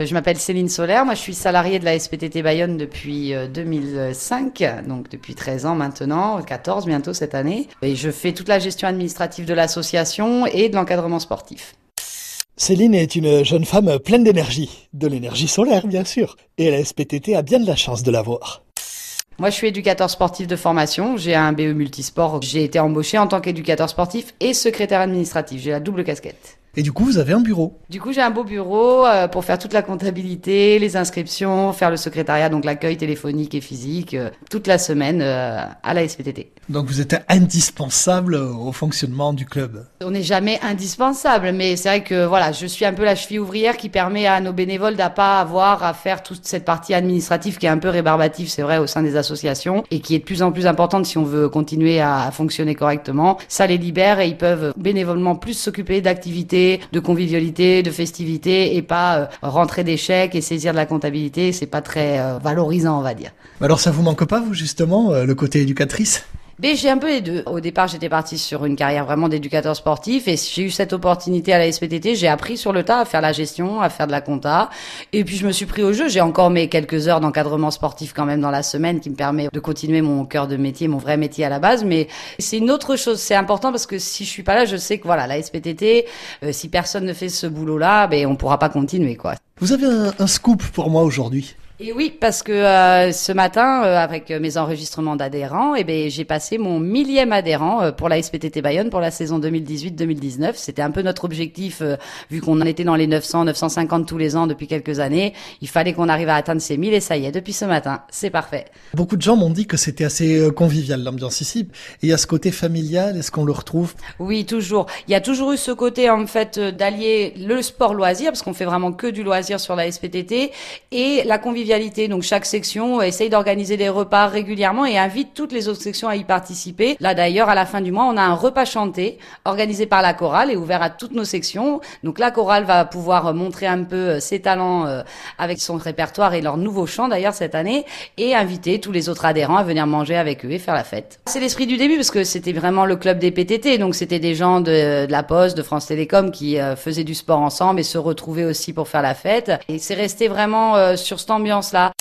Je m'appelle Céline Solaire, moi je suis salariée de la SPTT Bayonne depuis 2005, euh, donc depuis 13 ans maintenant, 14 bientôt cette année. Et je fais toute la gestion administrative de l'association et de l'encadrement sportif. Céline est une jeune femme pleine d'énergie, de l'énergie solaire bien sûr, et la SPTT a bien de la chance de l'avoir. Moi, je suis éducateur sportif de formation. J'ai un BE multisport. J'ai été embauché en tant qu'éducateur sportif et secrétaire administratif. J'ai la double casquette. Et du coup, vous avez un bureau Du coup, j'ai un beau bureau euh, pour faire toute la comptabilité, les inscriptions, faire le secrétariat, donc l'accueil téléphonique et physique, euh, toute la semaine euh, à la SPTT. Donc vous êtes indispensable au fonctionnement du club. On n'est jamais indispensable, mais c'est vrai que voilà, je suis un peu la cheville ouvrière qui permet à nos bénévoles d'à pas avoir à faire toute cette partie administrative qui est un peu rébarbative, c'est vrai, au sein des associations et qui est de plus en plus importante si on veut continuer à fonctionner correctement. Ça les libère et ils peuvent bénévolement plus s'occuper d'activités, de convivialité, de festivités et pas euh, rentrer des et saisir de la comptabilité. C'est pas très euh, valorisant, on va dire. Alors ça vous manque pas, vous justement, euh, le côté éducatrice? Mais j'ai un peu les deux. Au départ, j'étais partie sur une carrière vraiment d'éducateur sportif et j'ai eu cette opportunité à la SPTT. J'ai appris sur le tas à faire la gestion, à faire de la compta. Et puis, je me suis pris au jeu. J'ai encore mes quelques heures d'encadrement sportif quand même dans la semaine qui me permet de continuer mon cœur de métier, mon vrai métier à la base. Mais c'est une autre chose. C'est important parce que si je suis pas là, je sais que voilà, la SPTT, euh, si personne ne fait ce boulot-là, ben, on pourra pas continuer, quoi. Vous avez un scoop pour moi aujourd'hui? Et oui, parce que euh, ce matin, euh, avec mes enregistrements d'adhérents, eh ben, j'ai passé mon millième adhérent euh, pour la SPTT Bayonne pour la saison 2018-2019. C'était un peu notre objectif, vu qu'on en était dans les 900, 950 tous les ans depuis quelques années. Il fallait qu'on arrive à atteindre ces 1000 et ça y est, depuis ce matin, c'est parfait. Beaucoup de gens m'ont dit que c'était assez convivial l'ambiance ici. Et il y a ce côté familial, est-ce qu'on le retrouve? Oui, toujours. Il y a toujours eu ce côté en fait d'allier le sport loisir, parce qu'on fait vraiment que du loisir sur la SPTT, et la convivialité donc chaque section essaye d'organiser des repas régulièrement et invite toutes les autres sections à y participer. Là d'ailleurs, à la fin du mois, on a un repas chanté organisé par la chorale et ouvert à toutes nos sections. Donc la chorale va pouvoir montrer un peu euh, ses talents euh, avec son répertoire et leur nouveau chant d'ailleurs cette année et inviter tous les autres adhérents à venir manger avec eux et faire la fête. C'est l'esprit du début parce que c'était vraiment le club des PTT, donc c'était des gens de, la Poste, de France Télécom qui euh, faisaient du sport ensemble et se retrouvaient aussi pour faire la fête. Et c'est resté vraiment sur cette là